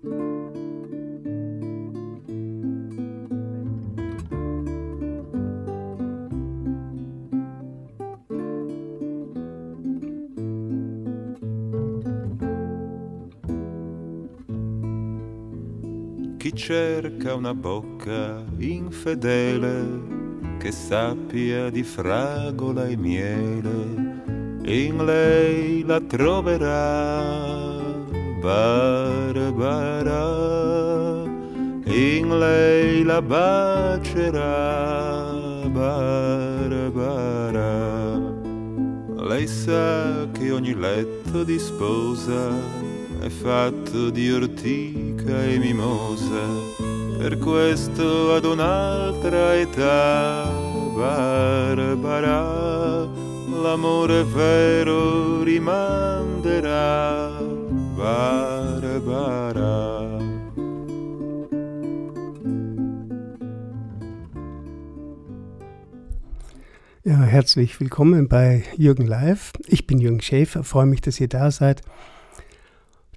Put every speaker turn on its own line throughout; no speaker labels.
Chi cerca una bocca infedele che sappia di fragola e miele, in lei la troverà. Barbara, in lei la bacerà. Barbara, lei sa che ogni letto di sposa è fatto di ortica e mimosa, per questo ad un'altra età, Barbara, l'amore vero rimanderà,
herzlich willkommen bei Jürgen Live. Ich bin Jürgen Schäfer, freue mich, dass ihr da seid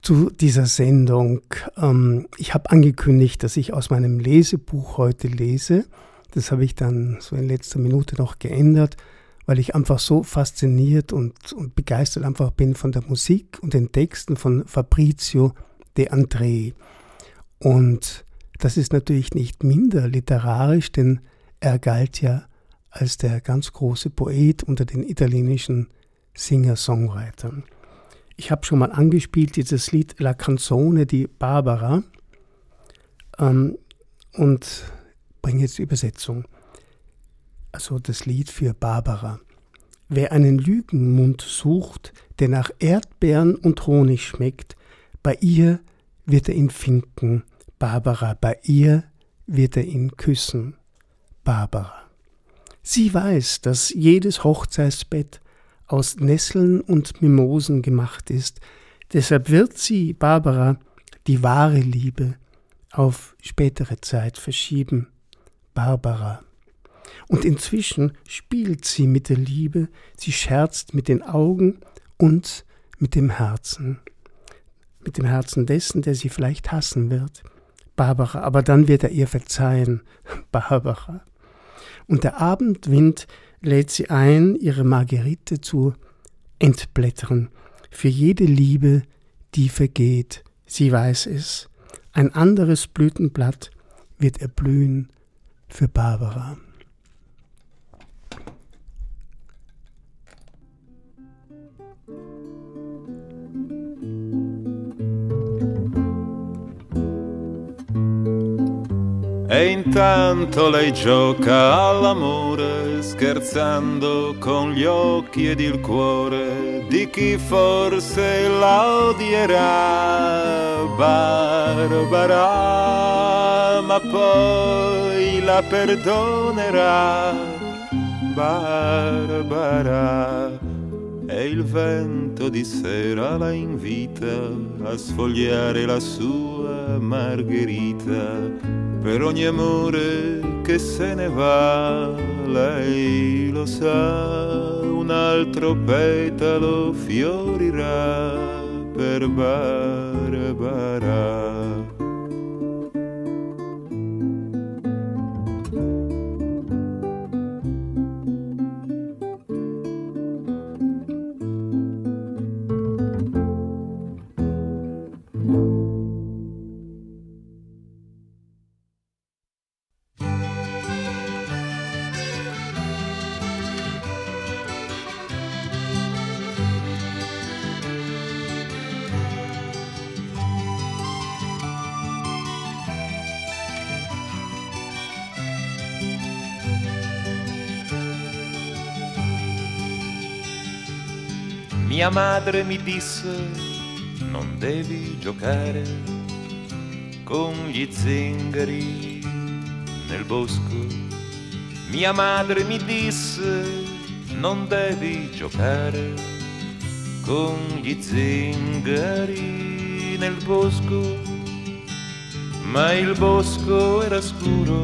zu dieser Sendung. Ähm, ich habe angekündigt, dass ich aus meinem Lesebuch heute lese. Das habe ich dann so in letzter Minute noch geändert, weil ich einfach so fasziniert und, und begeistert einfach bin von der Musik und den Texten von Fabrizio De André. Und das ist natürlich nicht minder literarisch, denn er galt ja als der ganz große Poet unter den italienischen Singer-Songwritern. Ich habe schon mal angespielt dieses Lied La Canzone di Barbara ähm, und bringe jetzt die Übersetzung. Also das Lied für Barbara. Wer einen Lügenmund sucht, der nach Erdbeeren und Honig schmeckt, bei ihr wird er ihn finden, Barbara, bei ihr wird er ihn küssen, Barbara. Sie weiß, dass jedes Hochzeitsbett aus Nesseln und Mimosen gemacht ist. Deshalb wird sie, Barbara, die wahre Liebe auf spätere Zeit verschieben. Barbara. Und inzwischen spielt sie mit der Liebe, sie scherzt mit den Augen und mit dem Herzen. Mit dem Herzen dessen, der sie vielleicht hassen wird. Barbara, aber dann wird er ihr verzeihen. Barbara. Und der Abendwind lädt sie ein, ihre Margerite zu entblättern. Für jede Liebe, die vergeht, sie weiß es. Ein anderes Blütenblatt wird erblühen für Barbara.
E intanto lei gioca all'amore, scherzando con gli occhi ed il cuore di chi forse la odierà, Barbara, ma poi la perdonerà, Barbara. E il vento di sera la invita a sfogliare la sua margherita per ogni amore che se ne va, lei lo sa, un altro petalo fiorirà per Barbara. Mia madre mi disse non devi giocare con gli zingari nel bosco. Mia madre mi disse non devi giocare con gli zingari nel bosco. Ma il bosco era scuro,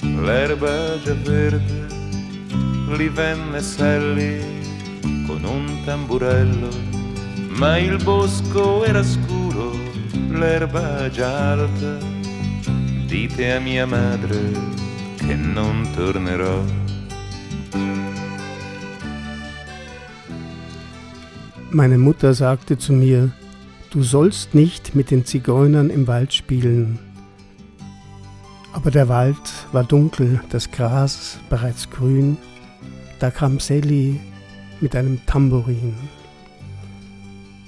l'erba già verde, li venne Sally con un tamburello, ma il bosco era scuro, l'erba già alta, dite a mia madre che non tornerò.
Meine Mutter sagte zu mir, du sollst nicht mit den Zigeunern im Wald spielen. Aber der Wald war dunkel, das Gras bereits grün, da kam Sally mit einem Tambourin.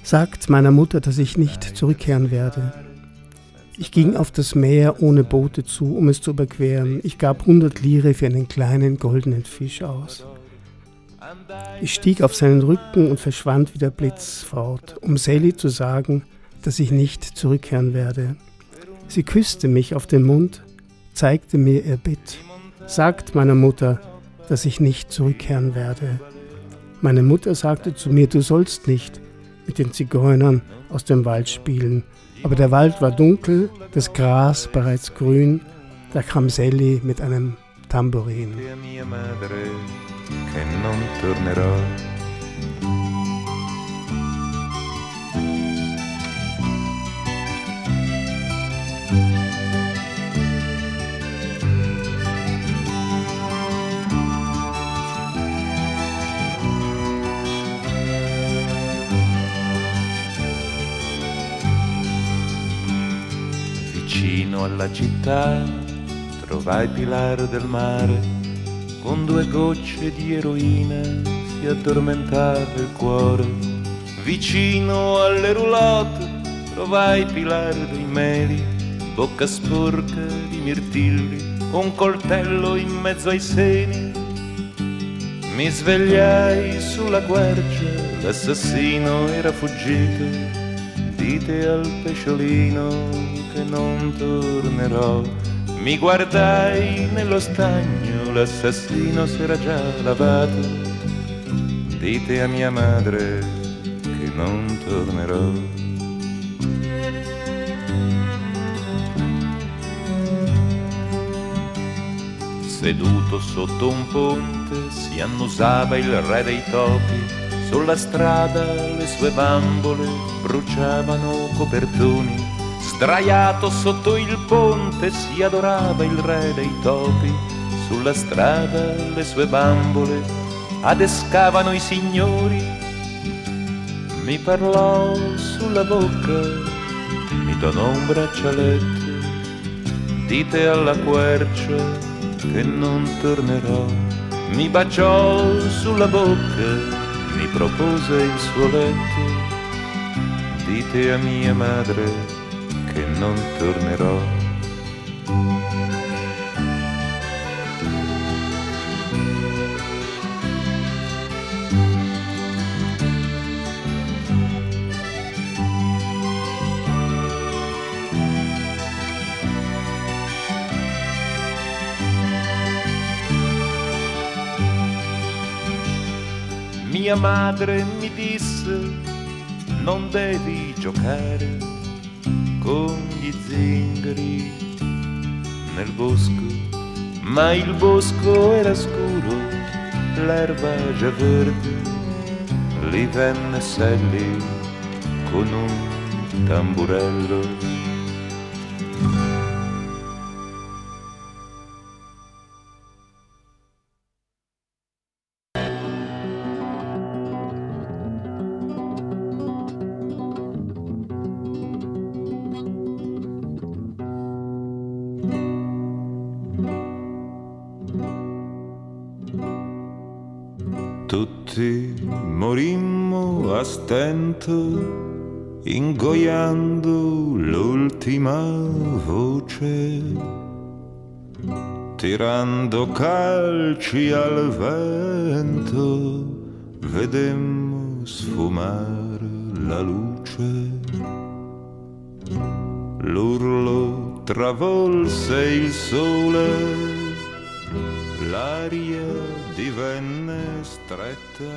Sagt meiner Mutter, dass ich nicht zurückkehren werde. Ich ging auf das Meer ohne Boote zu, um es zu überqueren. Ich gab hundert Lire für einen kleinen goldenen Fisch aus. Ich stieg auf seinen Rücken und verschwand wie der Blitz fort, um Sally zu sagen, dass ich nicht zurückkehren werde. Sie küsste mich auf den Mund, zeigte mir ihr Bett, sagt meiner Mutter, dass ich nicht zurückkehren werde. Meine Mutter sagte zu mir, du sollst nicht mit den Zigeunern aus dem Wald spielen. Aber der Wald war dunkel, das Gras bereits grün, da kam Sally mit einem Tambourin.
Alla città trovai Pilar del mare, con due gocce di eroina si addormentava il cuore. Vicino alle roulotte trovai Pilar dei meli, bocca sporca di mirtilli, un coltello in mezzo ai seni. Mi svegliai sulla quercia, l'assassino era fuggito. Dite al pesciolino che non tornerò. Mi guardai nello stagno, l'assassino si era già lavato. Dite a mia madre che non tornerò. Seduto sotto un ponte si annusava il re dei topi. Sulla strada le sue bambole bruciavano copertoni. Sdraiato sotto il ponte si adorava il re dei topi. Sulla strada le sue bambole adescavano i signori. Mi parlò sulla bocca, mi donò un braccialetto. Dite alla quercia che non tornerò. Mi baciò sulla bocca, mi propose il suo letto. Dite a mia madre non tornerò. Mia madre mi disse non devi giocare con gli zingari nel bosco, ma il bosco era scuro, l'erba già verde, lì venne Sally con un tamburello. Tutti morimmo a stento, ingoiando l'ultima voce, tirando calci al vento, vedemmo sfumare la luce. L'urlo travolse il sole, l'aria divenne stretta.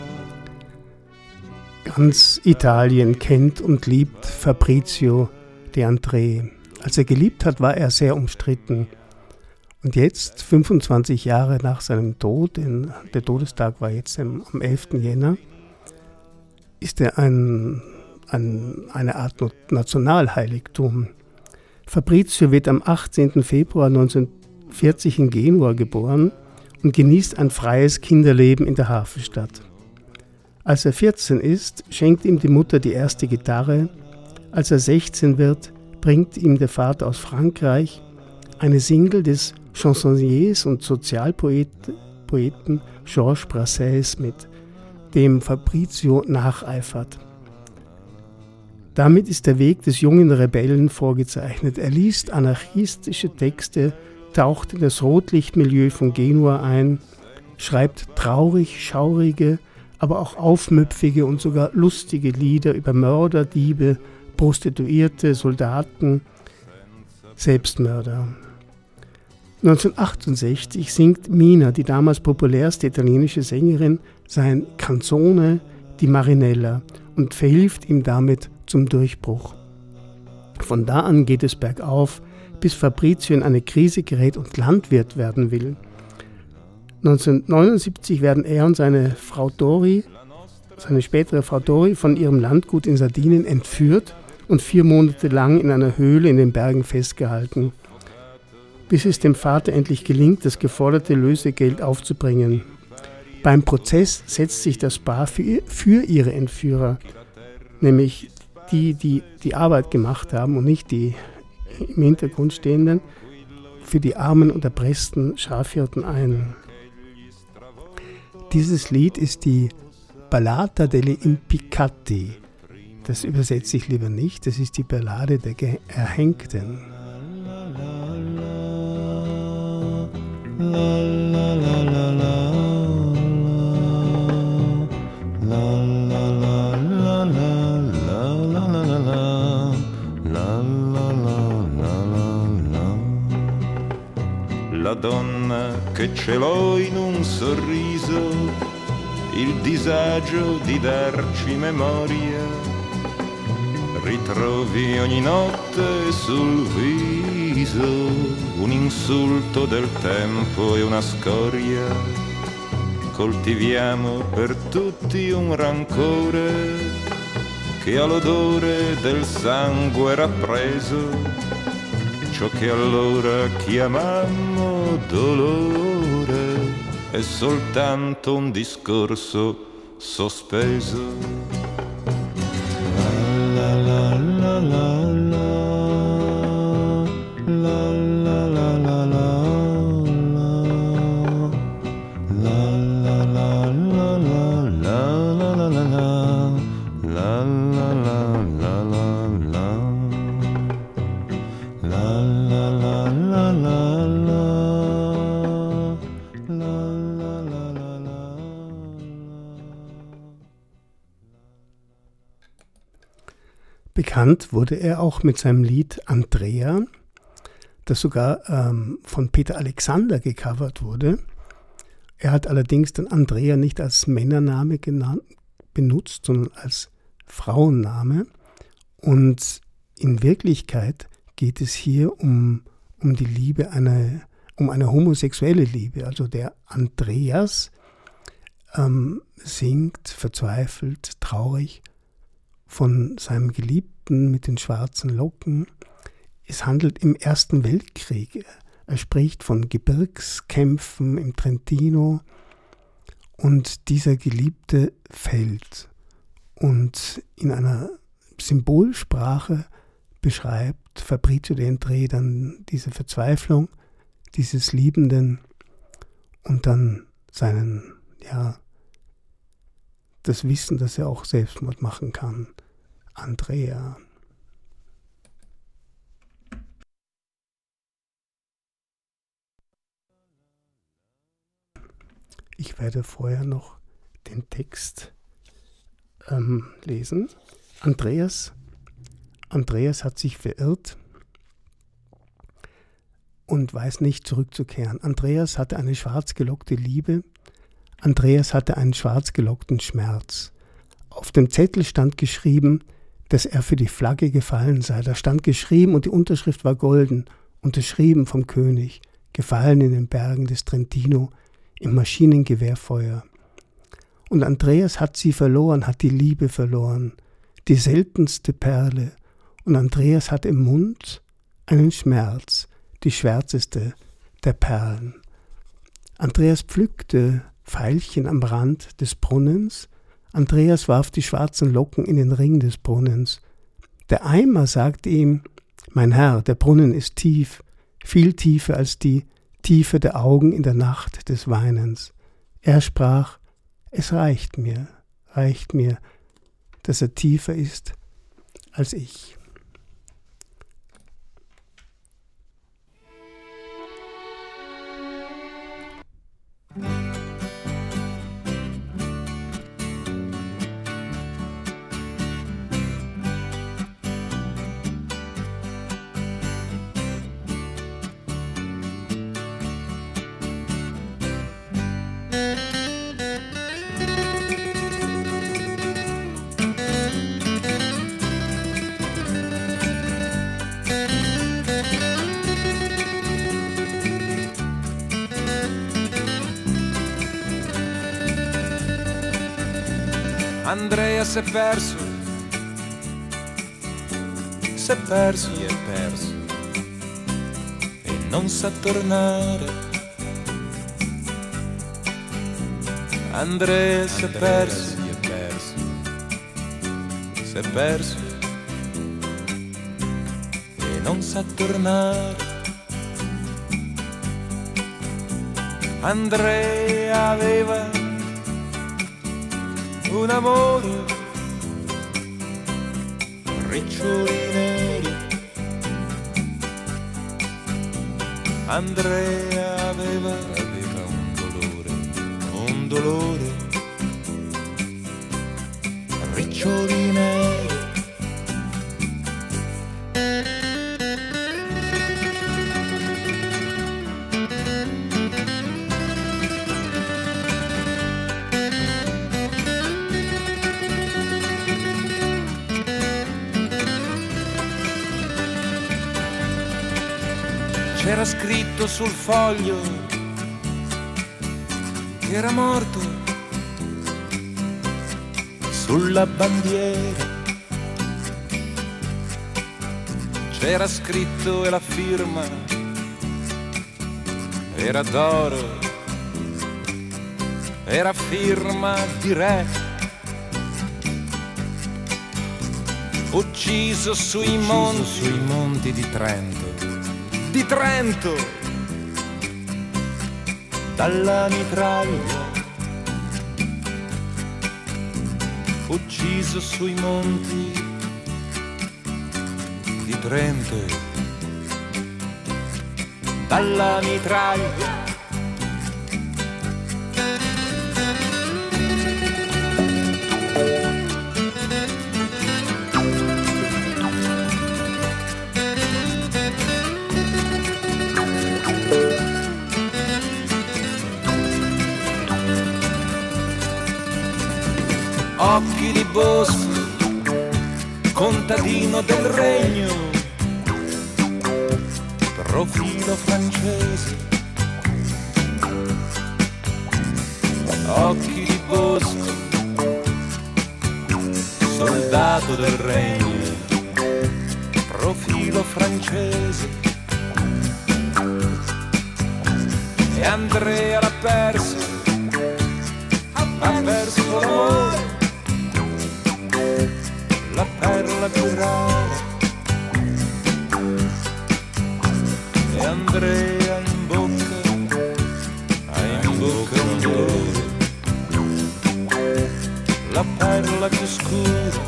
Ganz Italien kennt und liebt Fabrizio De André. Als er geliebt hat, war er sehr umstritten. Und jetzt, 25 Jahre nach seinem Tod, in, der Todestag war jetzt am 11. Jänner, ist er ein ein, eine Art Nationalheiligtum. Fabrizio wird am 18. Februar 1940 in Genua geboren und genießt ein freies Kinderleben in der Hafenstadt. Als er 14 ist, schenkt ihm die Mutter die erste Gitarre. Als er 16 wird, bringt ihm der Vater aus Frankreich eine Single des Chansonniers und Sozialpoeten Georges Brassens mit, dem Fabrizio nacheifert. Damit ist der Weg des jungen Rebellen vorgezeichnet. Er liest anarchistische Texte, taucht in das Rotlichtmilieu von Genua ein, schreibt traurig, schaurige, aber auch aufmüpfige und sogar lustige Lieder über Mörder, Diebe, Prostituierte, Soldaten, Selbstmörder. 1968 singt Mina, die damals populärste italienische Sängerin, sein Canzone di Marinella und verhilft ihm damit zum Durchbruch. Von da an geht es bergauf, bis Fabrizio in eine Krise gerät und Landwirt werden will. 1979 werden er und seine Frau Dori, seine spätere Frau Dori, von ihrem Landgut in Sardinien entführt und vier Monate lang in einer Höhle in den Bergen festgehalten, bis es dem Vater endlich gelingt, das geforderte Lösegeld aufzubringen. Beim Prozess setzt sich das Paar für, für ihre Entführer, nämlich die, die die Arbeit gemacht haben und nicht die im Hintergrund stehenden, für die armen und erpressten Schafhirten ein. Dieses Lied ist die Ballata degli Impiccati. Das übersetze ich lieber nicht, das ist die Ballade der Erhängten. La, la, la,
la ce l'ho in un sorriso, il disagio di darci memoria. Ritrovi ogni notte sul viso un insulto del tempo e una scoria. Coltiviamo per tutti un rancore che ha l'odore del sangue rappreso ciò che allora chiamammo dolore è soltanto un discorso sospeso. La la la la
Bekannt wurde er auch mit seinem Lied Andrea, das sogar ähm, von Peter Alexander gecovert wurde. Er hat allerdings den Andrea nicht als Männername genannt, benutzt, sondern als Frauenname. Und in Wirklichkeit geht es hier um, um die Liebe, eine, um eine homosexuelle Liebe. Also der Andreas ähm, singt verzweifelt, traurig von seinem Geliebten mit den schwarzen Locken. Es handelt im Ersten Weltkrieg. Er spricht von Gebirgskämpfen im Trentino und dieser Geliebte fällt und in einer Symbolsprache beschreibt Fabrizio de Entre dann diese Verzweiflung dieses Liebenden und dann seinen, ja, das Wissen, dass er auch Selbstmord machen kann. Andrea. Ich werde vorher noch den Text ähm, lesen. Andreas, Andreas hat sich verirrt und weiß nicht zurückzukehren. Andreas hatte eine schwarz gelockte Liebe, Andreas hatte einen schwarz gelockten Schmerz. Auf dem Zettel stand geschrieben, dass er für die Flagge gefallen sei. Da stand geschrieben und die Unterschrift war golden, unterschrieben vom König, gefallen in den Bergen des Trentino im Maschinengewehrfeuer. Und Andreas hat sie verloren, hat die Liebe verloren, die seltenste Perle, und Andreas hat im Mund einen Schmerz, die schwärzeste der Perlen. Andreas pflückte Veilchen am Rand des Brunnens, Andreas warf die schwarzen Locken in den Ring des Brunnens. Der Eimer sagte ihm, Mein Herr, der Brunnen ist tief, viel tiefer als die Tiefe der Augen in der Nacht des Weinens. Er sprach, Es reicht mir, reicht mir, dass er tiefer ist als ich.
Andrea si è perso, si è perso, si è perso? E non sa tornare. Andrea si è perso, si è perso, si è perso. E non sa tornare. Andrea aveva un amore, riccioli neri. Andrea aveva, scritto sul foglio che era morto sulla bandiera. C'era scritto e la firma era d'oro, era firma di re. Ucciso sui
Ucciso
monti,
sui monti di Trento
di Trento dalla mitraglia ucciso sui monti di Trento. Dalla mitraglia profilo francese. E Andrea l'ha perso, ha perso l'amore. La perla più rara e Andrea in bocca. Ha in bocca un dolore. La perla più scura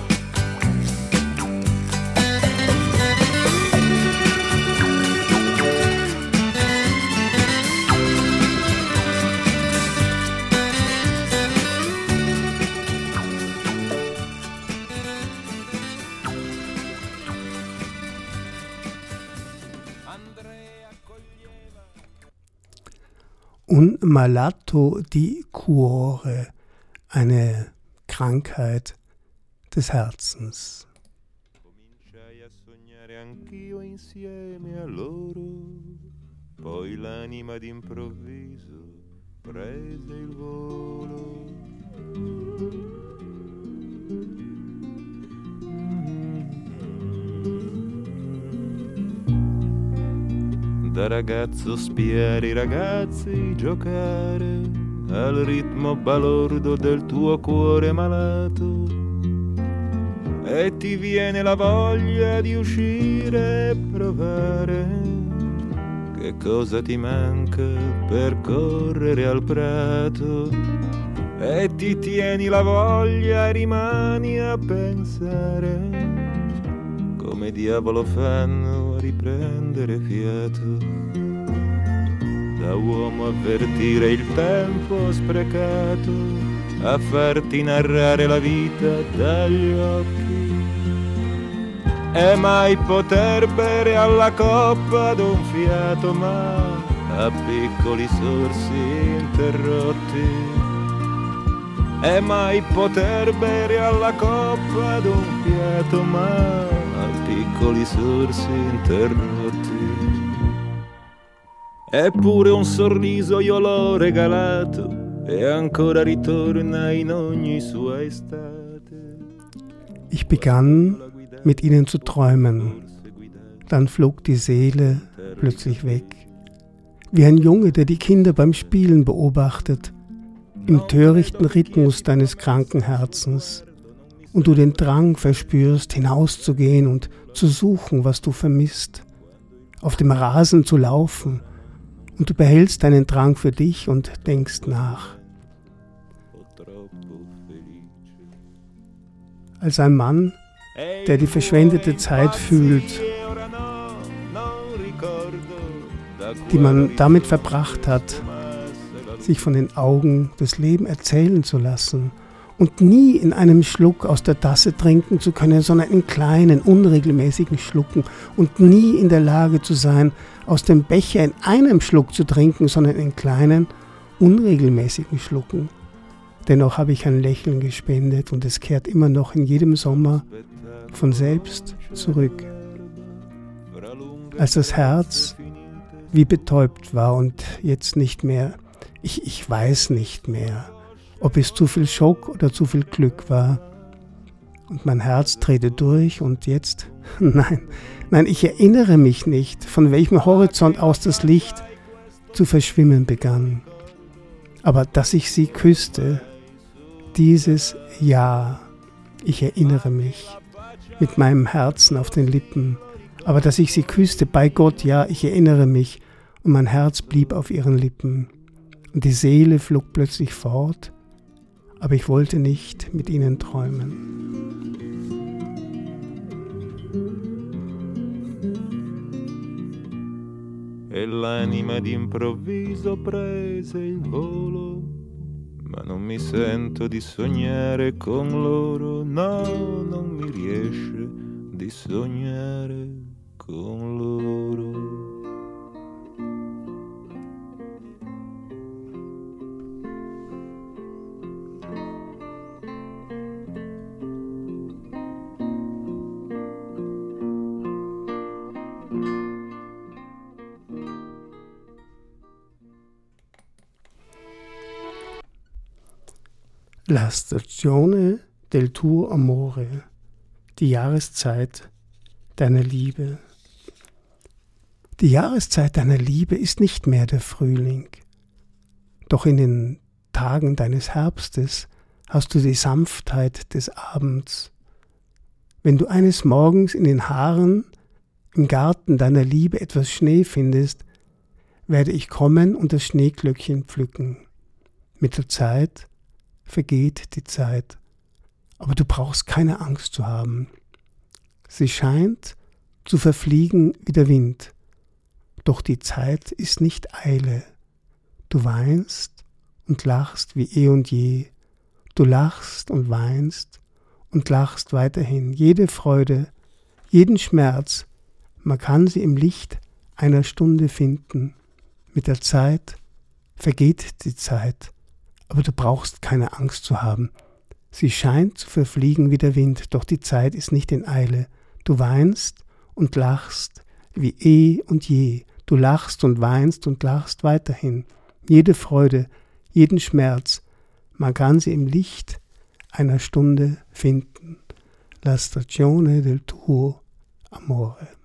malato di cuore, eine Krankheit des Herzens.
Anch'io insieme a loro, poi l'anima d'improvviso prese il volo. Da ragazzo spiare i ragazzi giocare al ritmo balordo del tuo cuore malato. E ti viene la voglia di uscire e provare. Che cosa ti manca per correre al prato? E ti tieni la voglia e rimani a pensare come diavolo fanno a riprendere fiato. Da uomo avvertire il tempo sprecato, a farti narrare la vita dagli occhi. E mai poter bere alla coppa d'un fiato, ma a piccoli sorsi interrotti e mai poter bere alla coppa d'un fiato ma piccoli sorsi interrotti. Eppure un sorriso io l'ho regalato e ancora ritorna in ogni sua estate.
Ich begann mit ihnen zu träumen. Dann flog die Seele plötzlich weg. Wie ein Junge, der die Kinder beim Spielen beobachtet im törichten Rhythmus deines kranken Herzens und du den Drang verspürst, hinauszugehen und zu suchen, was du vermisst, auf dem Rasen zu laufen und du behältst deinen Drang für dich und denkst nach. Als ein Mann, der die verschwendete Zeit fühlt, die man damit verbracht hat, sich von den Augen des Lebens erzählen zu lassen und nie in einem Schluck aus der Tasse trinken zu können, sondern in kleinen, unregelmäßigen Schlucken und nie in der Lage zu sein, aus dem Becher in einem Schluck zu trinken, sondern in kleinen, unregelmäßigen Schlucken. Dennoch habe ich ein Lächeln gespendet und es kehrt immer noch in jedem Sommer von selbst zurück. Als das Herz wie betäubt war und jetzt nicht mehr ich, ich weiß nicht mehr, ob es zu viel Schock oder zu viel Glück war. Und mein Herz drehte durch und jetzt, nein, nein, ich erinnere mich nicht, von welchem Horizont aus das Licht zu verschwimmen begann. Aber dass ich sie küsste, dieses Ja, ich erinnere mich, mit meinem Herzen auf den Lippen, aber dass ich sie küsste, bei Gott, ja, ich erinnere mich, und mein Herz blieb auf ihren Lippen. Und die Seele flog plötzlich fort, aber ich wollte nicht mit ihnen träumen.
E l'anima d'improvviso prese il volo, ma non mi sento di sognare con loro, no, non mi riesce di sognare con loro.
La stagione del tuo amore, die Jahreszeit deiner Liebe. Die Jahreszeit deiner Liebe ist nicht mehr der Frühling, doch in den Tagen deines Herbstes hast du die Sanftheit des Abends. Wenn du eines Morgens in den Haaren im Garten deiner Liebe etwas Schnee findest, werde ich kommen und das Schneeglöckchen pflücken. Mit der Zeit vergeht die Zeit, aber du brauchst keine Angst zu haben. Sie scheint zu verfliegen wie der Wind, doch die Zeit ist nicht Eile. Du weinst und lachst wie eh und je, du lachst und weinst und lachst weiterhin. Jede Freude, jeden Schmerz, man kann sie im Licht einer Stunde finden. Mit der Zeit vergeht die Zeit aber du brauchst keine Angst zu haben. Sie scheint zu verfliegen wie der Wind, doch die Zeit ist nicht in Eile. Du weinst und lachst wie eh und je. Du lachst und weinst und lachst weiterhin. Jede Freude, jeden Schmerz, man kann sie im Licht einer Stunde finden. La stagione del tuo amore.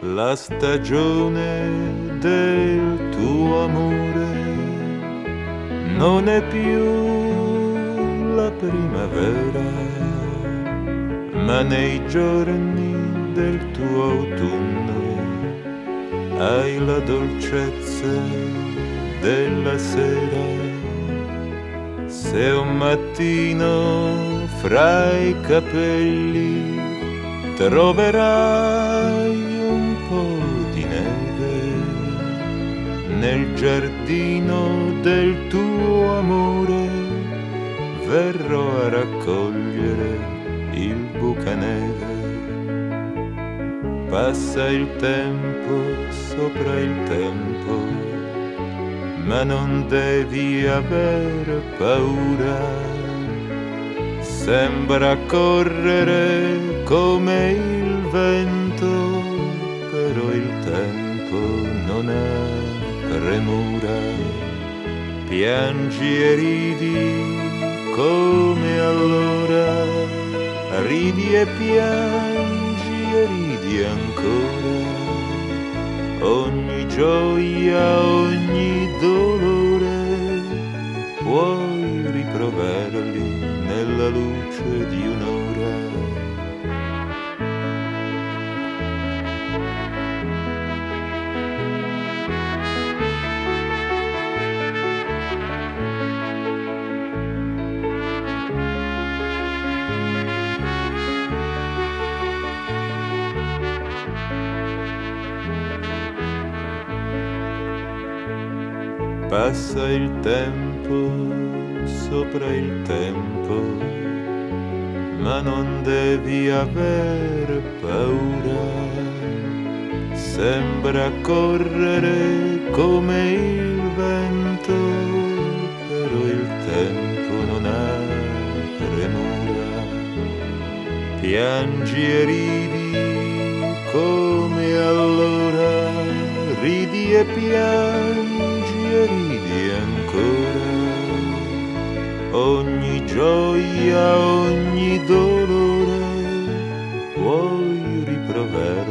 La stagione del tuo amore non è più la primavera, ma nei giorni del tuo autunno hai la dolcezza della sera. Se un mattino fra i capelli troverai nel giardino del tuo amore verrò a raccogliere il bucaneve. Passa il tempo sopra il tempo, ma non devi aver paura. Sembra correre come il vento, però il tempo non è premura, piangi e ridi come allora, ridi e piangi e ridi ancora, ogni gioia, ogni dolore, puoi riproverli nella luce di un'ora. Passa il tempo sopra il tempo, ma non devi aver paura. Sembra correre come il vento, però il tempo non ha premura. Piangi e ridi come allora, ridi e piangi Ogni gioia, ogni dolore puoi riproverli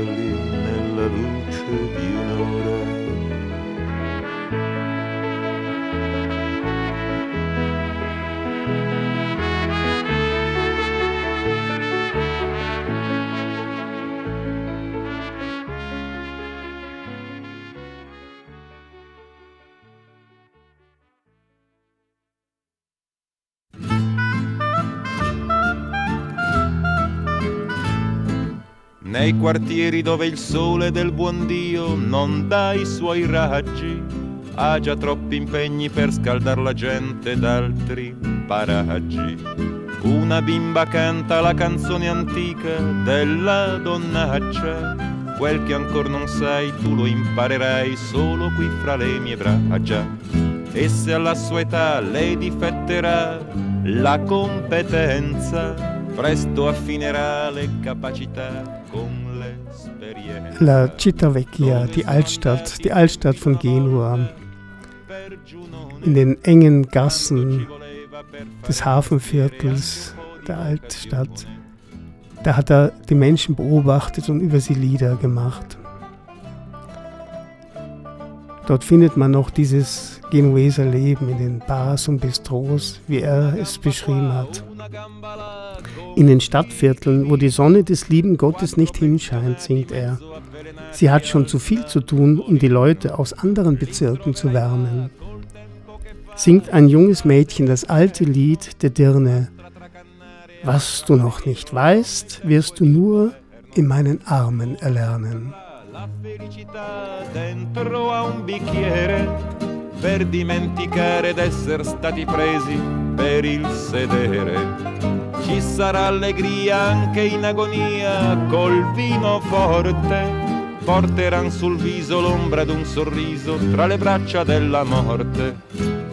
quartieri dove il sole del buon Dio non dà i suoi raggi, ha già troppi impegni per scaldar la gente d'altri paraggi. Una bimba canta la canzone antica della donnaccia, quel che ancora non sai tu lo imparerai solo qui fra le mie braccia. E se alla sua età lei difetterà la competenza, presto affinerà le capacità.
La Città Vecchia, die Altstadt, die Altstadt von Genua. In den engen Gassen des Hafenviertels der Altstadt, da hat er die Menschen beobachtet und über sie Lieder gemacht. Dort findet man noch dieses Genueser Leben in den Bars und Bistros, wie er es beschrieben hat. In den Stadtvierteln, wo die Sonne des lieben Gottes nicht hinscheint, singt er. Sie hat schon zu viel zu tun, um die Leute aus anderen Bezirken zu wärmen. Singt ein junges Mädchen das alte Lied der Dirne. Was du noch nicht weißt, wirst du nur in meinen Armen erlernen. Felicità dentro a un bicchiere
per dimenticare d'essere stati presi per il sedere ci sarà allegria anche in agonia col vino forte porteran sul viso l'ombra d'un sorriso tra le braccia della morte.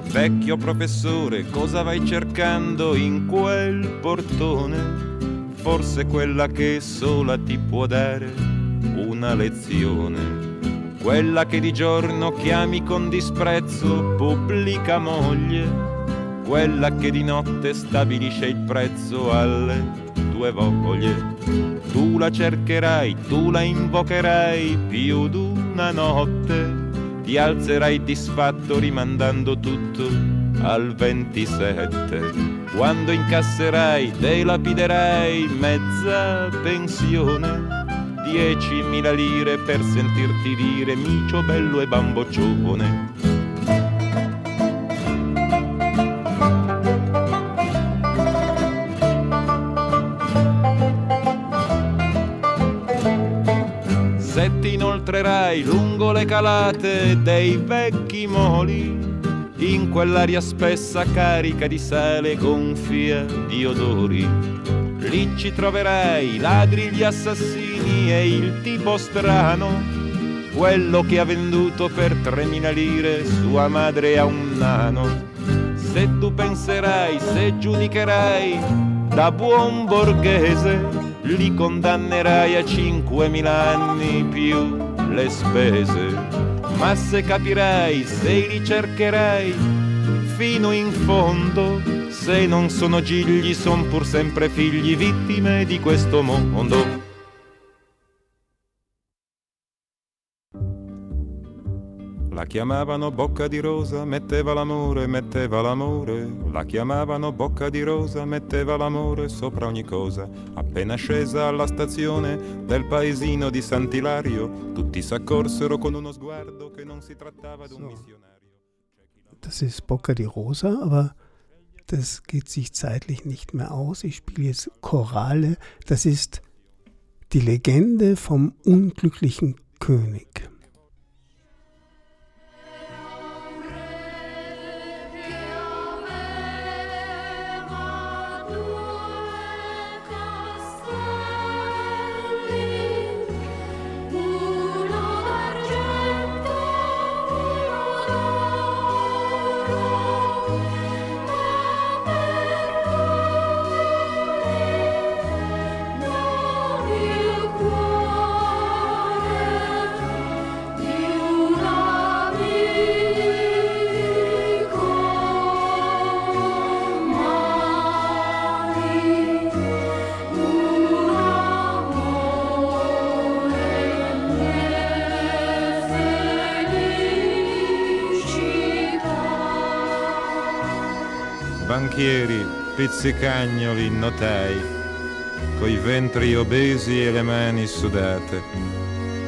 Vecchio professore, cosa vai cercando in quel portone? Forse quella che sola ti può dare una lezione. Quella che di giorno chiami con disprezzo pubblica moglie quella che di notte stabilisce il prezzo alle tue voglie. Tu la cercherai, tu la invocherai più d'una notte. Ti alzerai disfatto rimandando tutto al 27. Quando incasserai, te lapiderai mezza pensione. Diecimila lire per sentirti dire micio bello e bamboccione. inoltrerai lungo le calate dei vecchi moli, in quell'aria spessa carica di sale gonfia di odori. Lì ci troverai ladri, gli assassini e il tipo strano, quello che ha venduto per 3.000 lire sua madre a un nano. Se tu penserai, se giudicherai da buon borghese, li condannerai a 5.000 anni più le spese, ma se capirai, se li cercherai fino in fondo, se non sono gigli, son pur sempre figli vittime di questo mondo. La chiamavano bocca di rosa, metteva l'amore, metteva l'amore. La chiamavano bocca di rosa, metteva l'amore sopra ogni cosa. Appena scesa alla stazione del paesino di Sant'Ilario, tutti s'accorsero con uno sguardo che non si trattava di un missionario.
Das ist Bocca di Rosa, aber das geht sich zeitlich nicht mehr aus. Ich spiele jetzt Chorale. Das ist die Legende vom unglücklichen König.
Banchieri, pizzicagnoli, notai, coi ventri obesi e le mani sudate,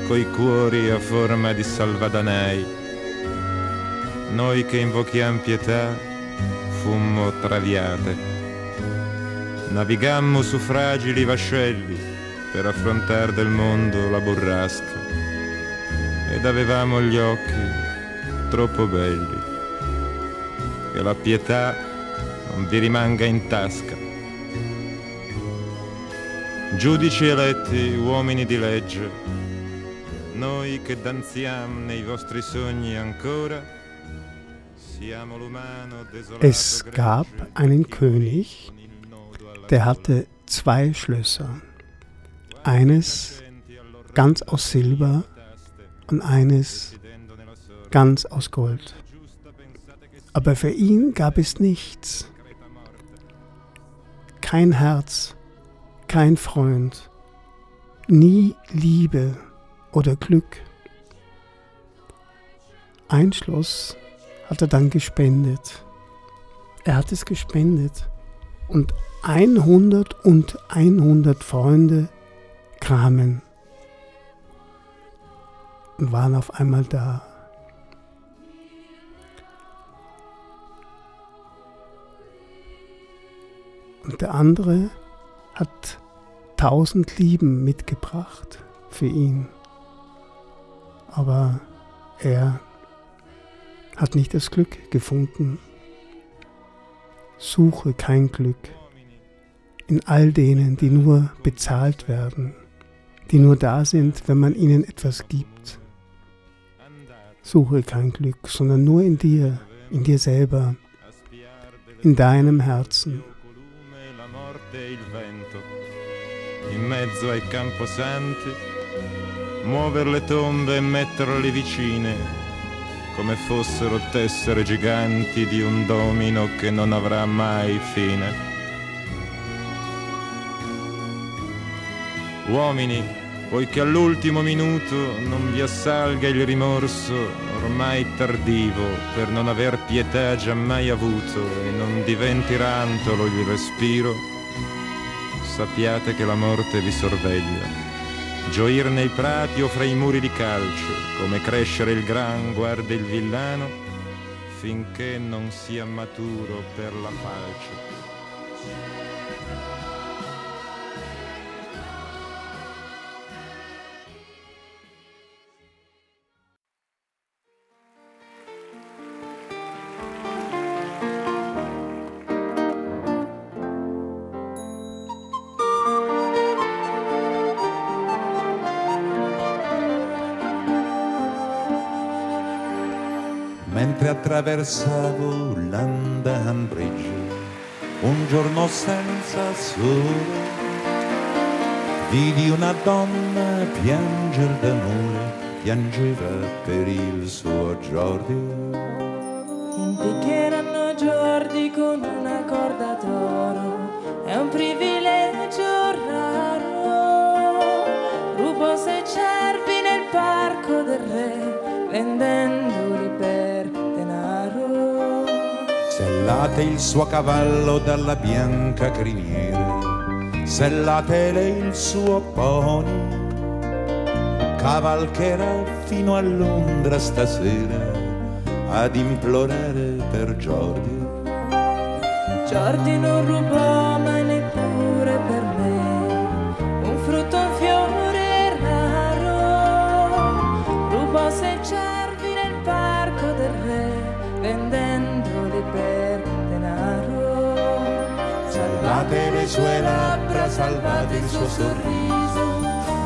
coi cuori a forma di salvadanai. Noi che invochiam pietà fummo traviate. Navigammo su fragili vascelli per affrontare del mondo la burrasca ed avevamo gli occhi troppo belli e la pietà vi rimanga in tasca. Giudici eletti, uomini di legge, noi che danziamo nei vostri sogni ancora, siamo l'umano desolato.
Es gab einen König, der hatte zwei Schlösser. Eines ganz aus Silber und eines ganz aus Gold. Aber für ihn gab es nichts kein Herz, kein Freund, nie Liebe oder Glück. Ein Schloss hat er dann gespendet. Er hat es gespendet und 100 und 100 Freunde kamen und waren auf einmal da. Und der andere hat tausend Lieben mitgebracht für ihn. Aber er hat nicht das Glück gefunden. Suche kein Glück in all denen, die nur bezahlt werden, die nur da sind, wenn man ihnen etwas gibt. Suche kein Glück, sondern nur in dir, in dir selber, in deinem Herzen.
E il vento, in mezzo ai camposanti, muover le tombe e metterle vicine, come fossero tessere giganti di un domino che non avrà mai fine. Uomini, poiché all'ultimo minuto non vi assalga il rimorso ormai tardivo per non aver pietà giammai avuto e non diventi rantolo il respiro, sappiate che la morte vi sorveglia. Gioir nei prati o fra i muri di calcio, come crescere il gran guarda il villano, finché non sia maturo per la falce.
Mentre attraversavo London Bridge un giorno senza sole. Vidi una donna pianger d'amore piangeva per il suo Jordi suo cavallo dalla bianca criniera, sellate lei il suo pony, cavalcherà fino a Londra stasera ad implorare per Jordi.
Jordi non rubò
sue labbra, salvate il suo sorriso,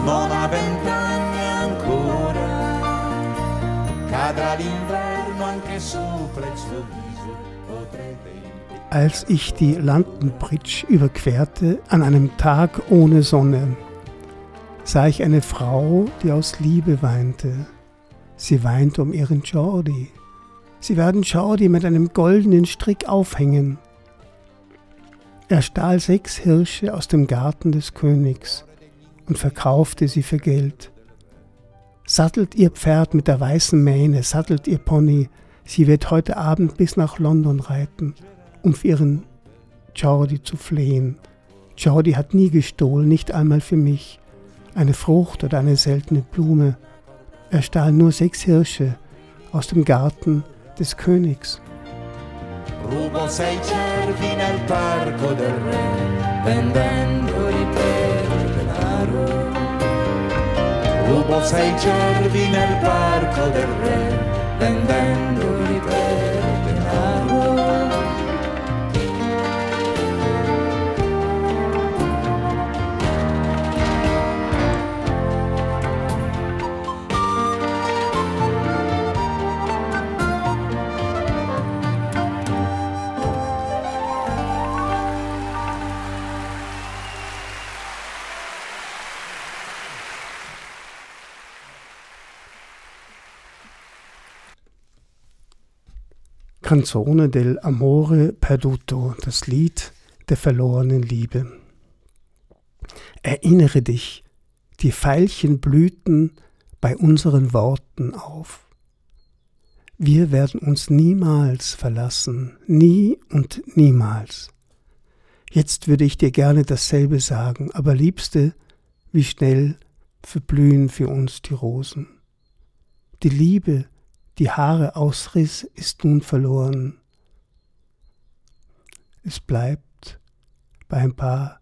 non ha vent'anni ancora, cadrà l'inverno anche sopra il suo viso, potrete
Als ich die London Bridge überquerte an einem Tag ohne Sonne, sah ich eine Frau, die aus Liebe weinte. Sie weinte um ihren Jordi. Sie werden Jordi mit einem goldenen Strick aufhängen. Er stahl sechs Hirsche aus dem Garten des Königs und verkaufte sie für Geld. Sattelt ihr Pferd mit der weißen Mähne, sattelt ihr Pony, sie wird heute Abend bis nach London reiten, um für ihren Jordi zu flehen. Jordi hat nie gestohlen, nicht einmal für mich, eine Frucht oder eine seltene Blume. Er stahl nur sechs Hirsche aus dem Garten des Königs.
Rubo sei cervi nel parco del re,
vendendoli per denaro.
rubo sei cervi nel parco del re,
vendendoli per
Canzone del Amore Perduto, das Lied der verlorenen Liebe. Erinnere dich, die Veilchen blühten bei unseren Worten auf. Wir werden uns niemals verlassen, nie und niemals. Jetzt würde ich dir gerne dasselbe sagen, aber Liebste, wie schnell verblühen für uns die Rosen. Die Liebe, die Haare ausriss, ist nun verloren. Es bleibt bei ein paar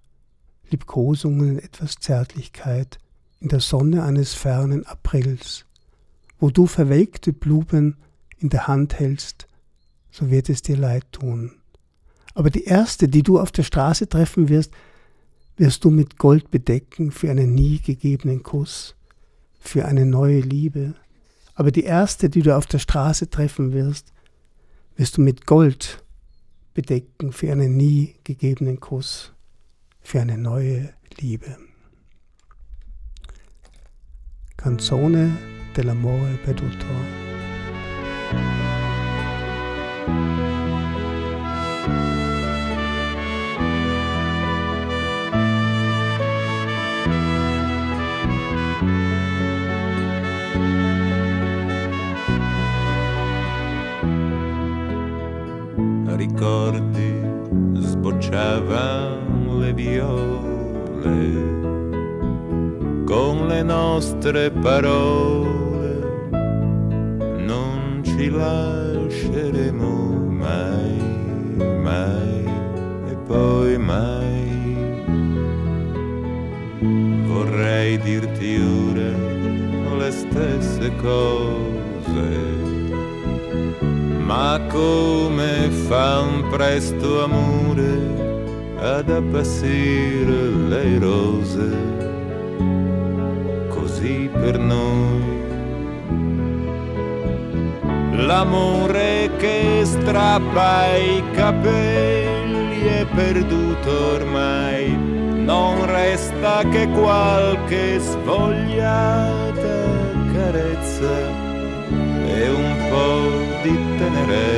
Liebkosungen etwas Zärtlichkeit in der Sonne eines fernen Aprils. Wo du verwelkte Blumen in der Hand hältst, so wird es dir leid tun. Aber die erste, die du auf der Straße treffen wirst, wirst du mit Gold bedecken für einen nie gegebenen Kuss, für eine neue Liebe. Aber die erste, die du auf der Straße treffen wirst, wirst du mit Gold bedecken für einen nie gegebenen Kuss, für eine neue Liebe. Canzone dell'amore perduto.
Fiavan le viole con le nostre parole non ci lasceremo mai, mai e poi mai. Vorrei dirti ora le stesse cose ma come fa un presto amore ad appassire le rose, così per noi. L'amore che strappa i capelli è perduto ormai, non resta che qualche svogliata carezza e un po' di tenerezza.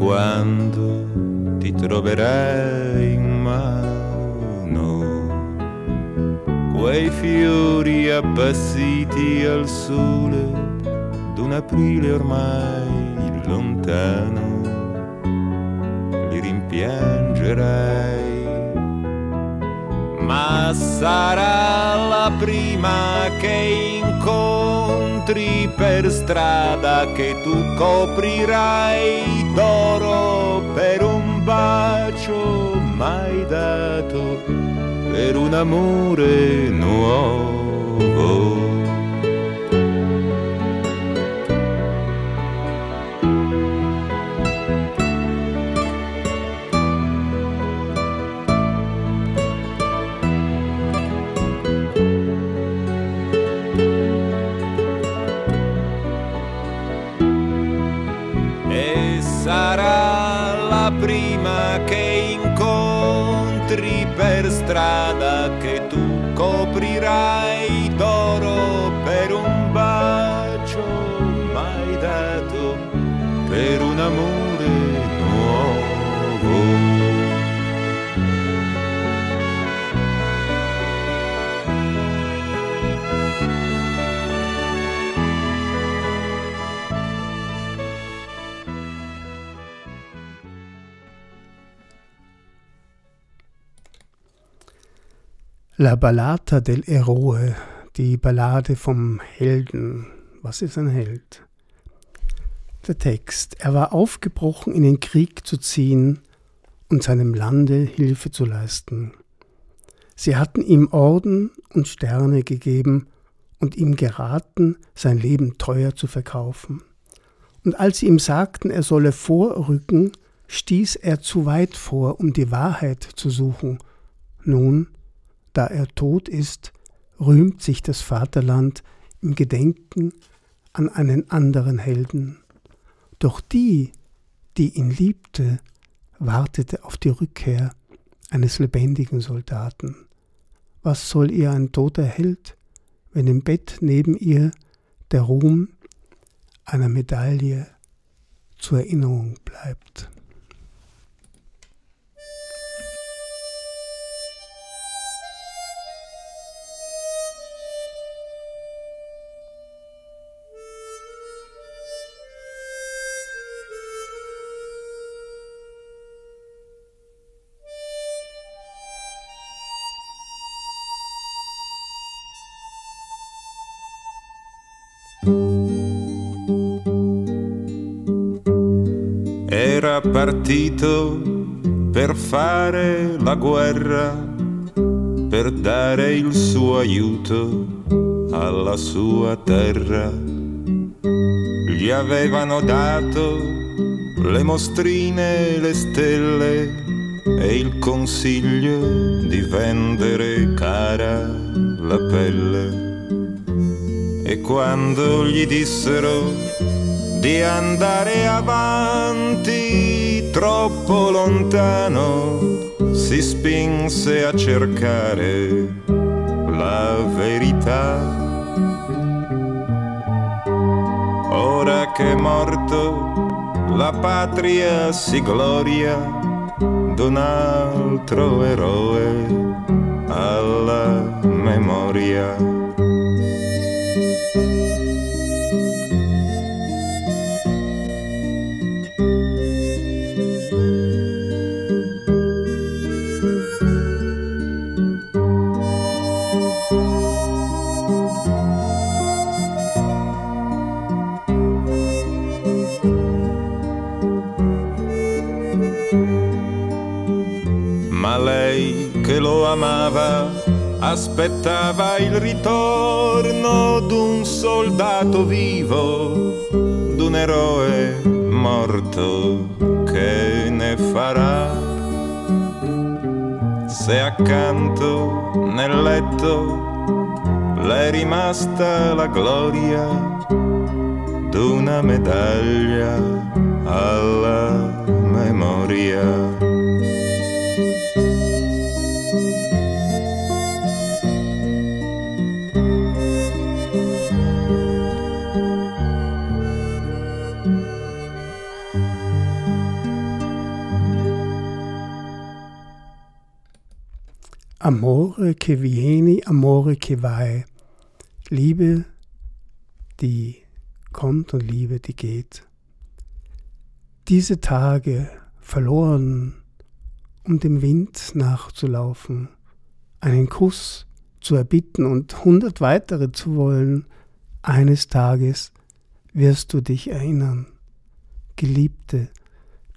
Quando ti troverai appassiti al sole d'un aprile ormai lontano, li rimpiangerai. Ma sarà la prima che incontri per strada che tu coprirai d'oro per un bacio mai dato per un amore nuovo. Oh. La
Ballata del Eroe, die Ballade vom Helden. Was ist ein Held? Der Text. Er war aufgebrochen, in den Krieg zu ziehen und seinem Lande Hilfe zu leisten. Sie hatten ihm Orden und Sterne gegeben und ihm geraten, sein Leben teuer zu verkaufen. Und als sie ihm sagten, er solle vorrücken, stieß er zu weit vor, um die Wahrheit zu suchen. Nun da er tot ist, rühmt sich das Vaterland im Gedenken an einen anderen Helden. Doch die, die ihn liebte, wartete auf die Rückkehr eines lebendigen Soldaten. Was soll ihr ein toter Held, wenn im Bett neben ihr der Ruhm einer Medaille zur Erinnerung bleibt?
Partito per fare la guerra, per dare il suo aiuto alla sua terra. Gli avevano dato le mostrine, le stelle e il consiglio di vendere cara la pelle. E quando gli dissero di andare avanti troppo lontano, si spinse a cercare la verità. che è morto, la patria si gloria d'un altro eroe alla memoria. Aspettava il ritorno d'un soldato vivo, d'un eroe morto che ne farà. Se accanto nel letto le è rimasta la gloria d'una medaglia alla memoria.
Amore che vieni, amore che vai. Liebe, die kommt und Liebe, die geht. Diese Tage verloren, um dem Wind nachzulaufen, einen Kuss zu erbitten und hundert weitere zu wollen, eines Tages wirst du dich erinnern, Geliebte,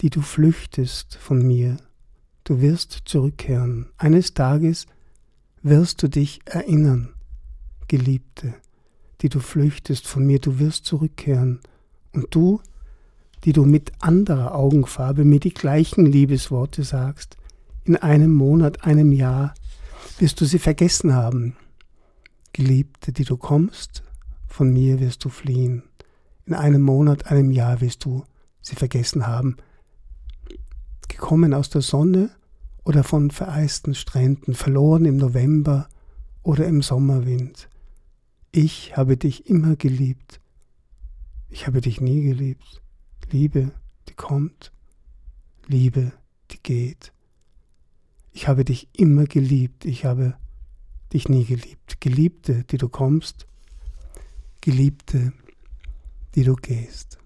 die du flüchtest von mir du wirst zurückkehren. Eines Tages wirst du dich erinnern, Geliebte, die du flüchtest von mir, du wirst zurückkehren. Und du, die du mit anderer Augenfarbe mir die gleichen Liebesworte sagst, in einem Monat, einem Jahr wirst du sie vergessen haben. Geliebte, die du kommst, von mir wirst du fliehen. In einem Monat, einem Jahr wirst du sie vergessen haben gekommen aus der Sonne oder von vereisten Stränden, verloren im November oder im Sommerwind. Ich habe dich immer geliebt. Ich habe dich nie geliebt. Liebe, die kommt. Liebe, die geht. Ich habe dich immer geliebt. Ich habe dich nie geliebt. Geliebte, die du kommst. Geliebte, die du gehst.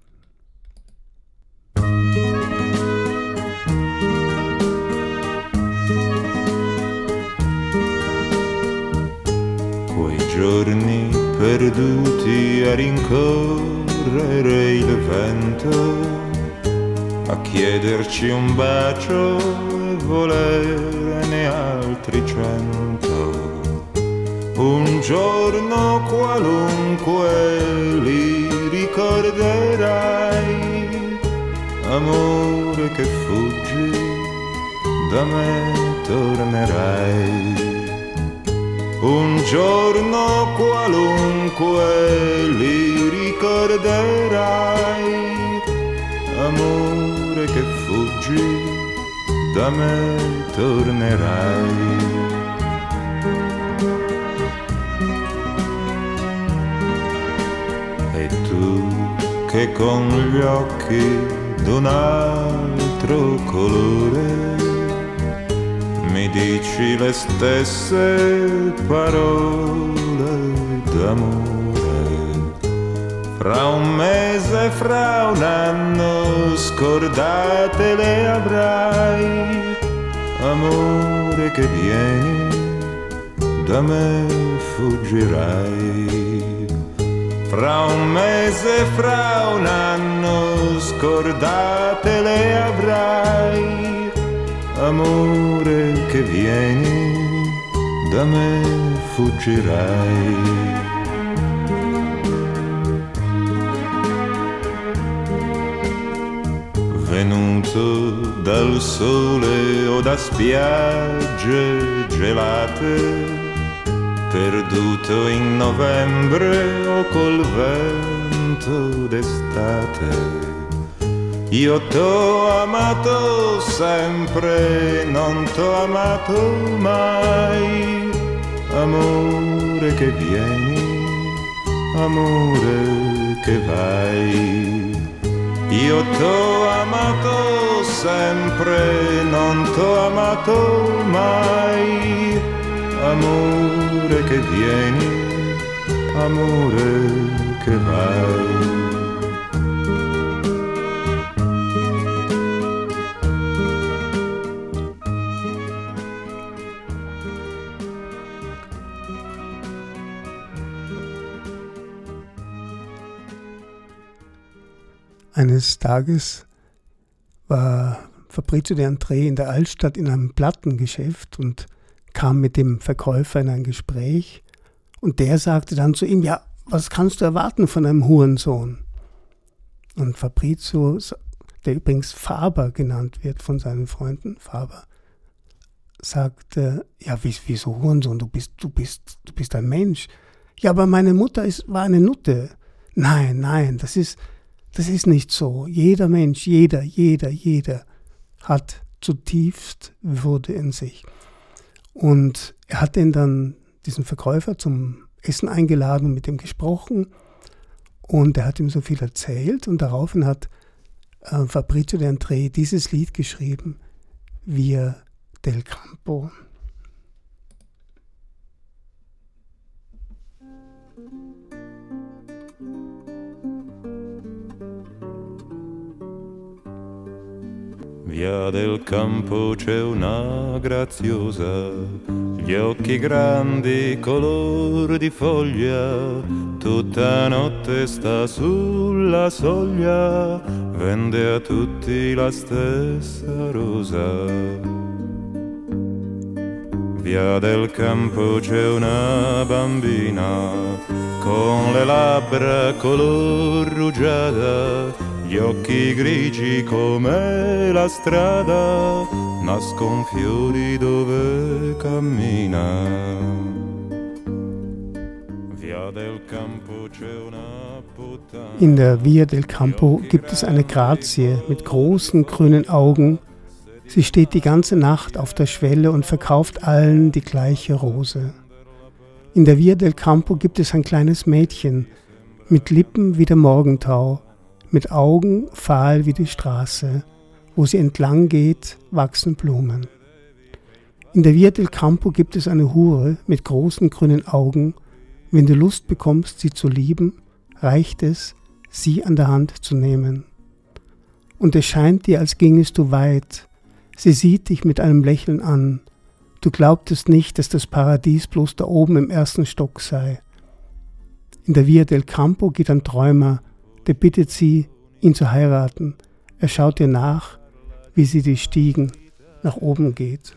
Giorni perduti a rincorrere il vento, a chiederci un bacio e volerne altri cento. Un giorno qualunque li ricorderai, amore che fuggi, da me tornerai un giorno qualunque li ricorderai, amore che fuggi, da me tornerai. E tu che con gli occhi d'un altro colore mi dici le stesse parole d'amore. Fra un mese, fra un anno, scordate le avrai, amore che vieni, da me fuggirai. Fra un mese, fra un anno, scordate le avrai amore che vieni, da me fuggirai. Venuto dal sole o da spiagge gelate, perduto in novembre o col vento d'estate io t'ho amato sempre, non t'ho amato mai. Amore che vieni, amore che vai. Io t'ho amato sempre, non t'ho amato mai. Amore che vieni, amore che vai.
Eines Tages war Fabrizio de André in der Altstadt in einem Plattengeschäft und kam mit dem Verkäufer in ein Gespräch und der sagte dann zu ihm, ja, was kannst du erwarten von einem Hurensohn? Und Fabrizio, der übrigens Faber genannt wird von seinen Freunden, Faber, sagte, ja, wieso Hurensohn, du bist, du bist, du bist ein Mensch. Ja, aber meine Mutter ist, war eine Nutte. Nein, nein, das ist, das ist nicht so. Jeder Mensch, jeder, jeder, jeder hat zutiefst Würde in sich. Und er hat den dann, diesen Verkäufer, zum Essen eingeladen und mit ihm gesprochen. Und er hat ihm so viel erzählt. Und daraufhin hat äh, Fabrizio de André dieses Lied geschrieben, Via del Campo.
Via del campo c'è una graziosa, gli occhi grandi color di foglia, tutta notte sta sulla soglia, vende a tutti la stessa rosa. Via del campo c'è una bambina con le labbra color rugiada gli occhi grigi come la strada, nascon fiori dove cammina. Via del Campo c'è una puttana.
In der Via del Campo gibt es eine Grazie mit großen grünen Augen. Sie steht die ganze Nacht auf der Schwelle und verkauft allen die gleiche Rose. In der Via del Campo gibt es ein kleines Mädchen mit Lippen wie der Morgentau mit Augen fahl wie die Straße, wo sie entlang geht, wachsen Blumen. In der Via del Campo gibt es eine Hure mit großen grünen Augen. Wenn du Lust bekommst, sie zu lieben, reicht es, sie an der Hand zu nehmen. Und es scheint dir, als gingest du weit. Sie sieht dich mit einem Lächeln an. Du glaubtest nicht, dass das Paradies bloß da oben im ersten Stock sei. In der Via del Campo geht ein Träumer der bittet sie, ihn zu heiraten. Er schaut ihr nach, wie sie die Stiegen nach oben geht.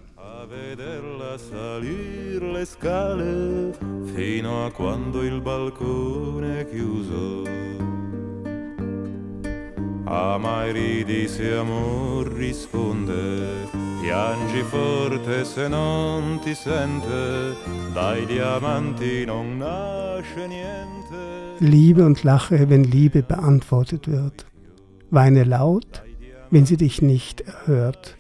a e ridi se amor risponde, piangi forte se non ti sente, dai diamanti non nasce niente.
Liebe und lache, wenn Liebe beantwortet wird. Weine laut, wenn sie dich nicht erhört.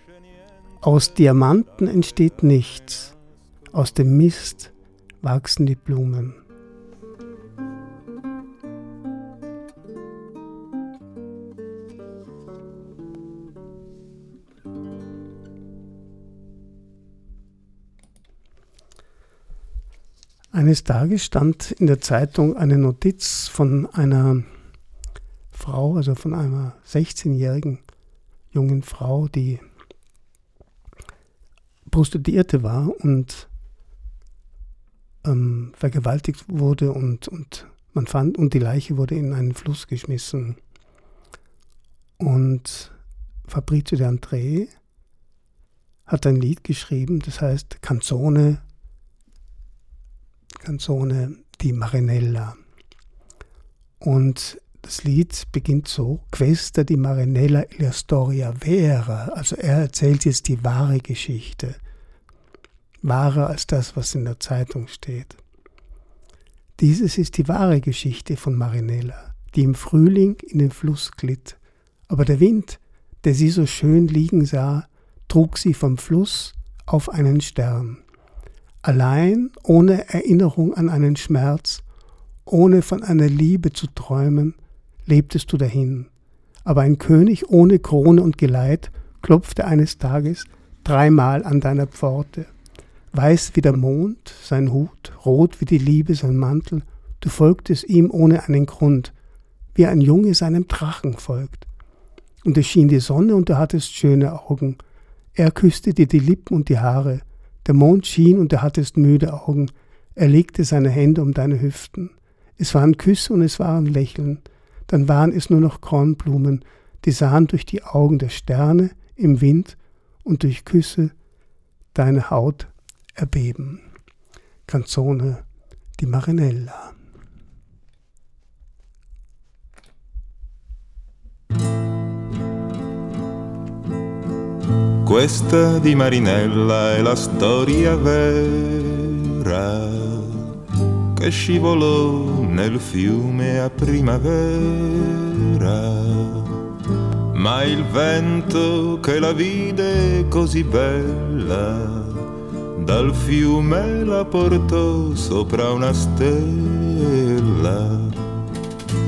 Aus Diamanten entsteht nichts, aus dem Mist wachsen die Blumen. Eines Tages stand in der Zeitung eine Notiz von einer Frau, also von einer 16-jährigen jungen Frau, die Prostituierte war und ähm, vergewaltigt wurde und, und man fand, und die Leiche wurde in einen Fluss geschmissen. Und Fabrizio de André hat ein Lied geschrieben, das heißt Canzone Canzone di Marinella. Und das Lied beginnt so: Questa di Marinella e la storia vera. Also er erzählt jetzt die wahre Geschichte. Wahrer als das, was in der Zeitung steht. Dieses ist die wahre Geschichte von Marinella, die im Frühling in den Fluss glitt. Aber der Wind, der sie so schön liegen sah, trug sie vom Fluss auf einen Stern. Allein, ohne Erinnerung an einen Schmerz, ohne von einer Liebe zu träumen, lebtest du dahin. aber ein König ohne Krone und Geleit klopfte eines Tages dreimal an deiner Pforte. Weiß wie der Mond, sein Hut, rot wie die Liebe, sein Mantel, du folgtest ihm ohne einen Grund, wie ein Junge seinem Drachen folgt. Und es schien die Sonne und du hattest schöne Augen. Er küsste dir die Lippen und die Haare. Der Mond schien und du hattest müde Augen. Er legte seine Hände um deine Hüften. Es waren Küsse und es waren Lächeln. Dann waren es nur noch Kornblumen, die sahen durch die Augen der Sterne im Wind und durch Küsse deine Haut erbeben. Canzone di Marinella.
Questa di Marinella è la storia vera che scivolò nel fiume a primavera. Ma il vento che la vide così bella dal fiume la portò sopra una stella,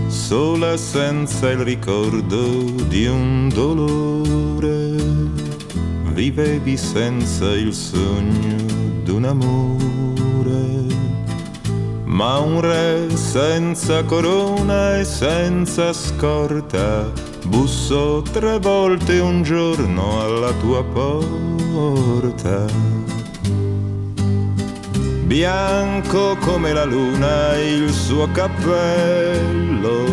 sola senza il ricordo di un dolore vivevi senza il sogno d'un amore. Ma un re senza corona e senza scorta bussò tre volte un giorno alla tua porta. Bianco come la luna il suo cappello,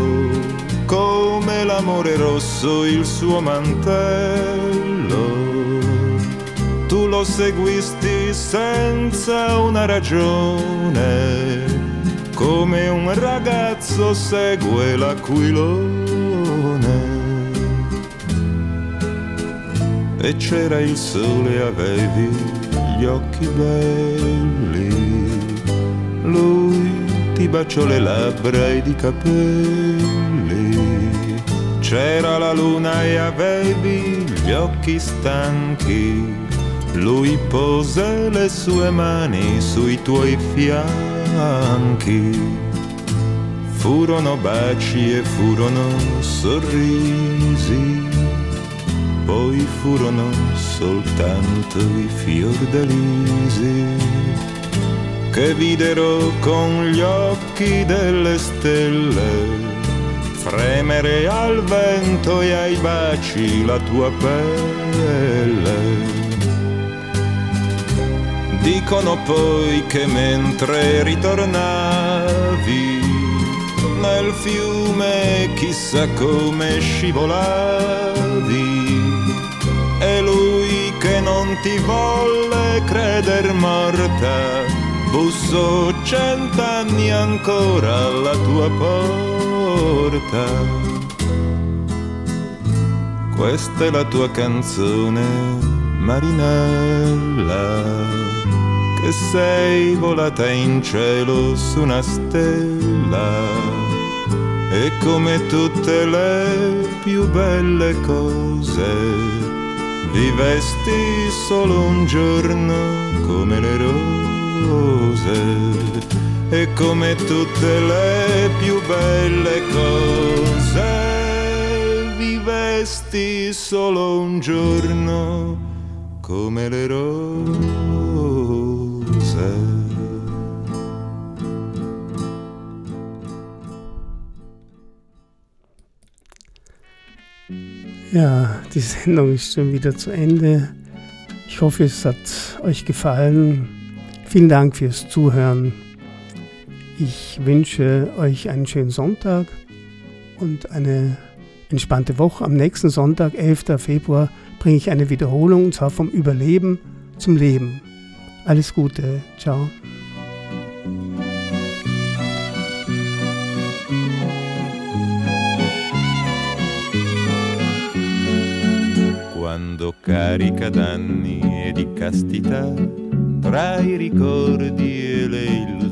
come l'amore rosso il suo mantello lo seguisti senza una ragione, come un ragazzo segue l'aquilone. E c'era il sole, avevi gli occhi belli, lui ti baciò le labbra ed i capelli. C'era la luna e avevi gli occhi stanchi lui pose le sue mani sui tuoi fianchi. Furono baci e furono sorrisi, poi furono soltanto i fiordalisi che videro con gli occhi delle stelle fremere al vento e ai baci la tua pelle Dicono poi che mentre ritornavi nel fiume chissà come scivolavi e lui che non ti volle creder morta bussò cent'anni ancora alla tua porta. Questa è la tua canzone, Marinella che sei volata in cielo su una stella. E come tutte le più belle cose vivesti solo un giorno come le rose. E come tutte le più belle cose vivesti solo un giorno come le rose
Ja, die Sendung ist schon wieder zu Ende. Ich hoffe, es hat euch gefallen. Vielen Dank fürs Zuhören. Ich wünsche euch einen schönen Sonntag und eine entspannte Woche. Am nächsten Sonntag, 11. Februar, bringe ich eine Wiederholung, und zwar vom Überleben zum Leben. Alles Gute, ciao.
Quando carica d'anni e di castità, tra i ricordi e le illusioni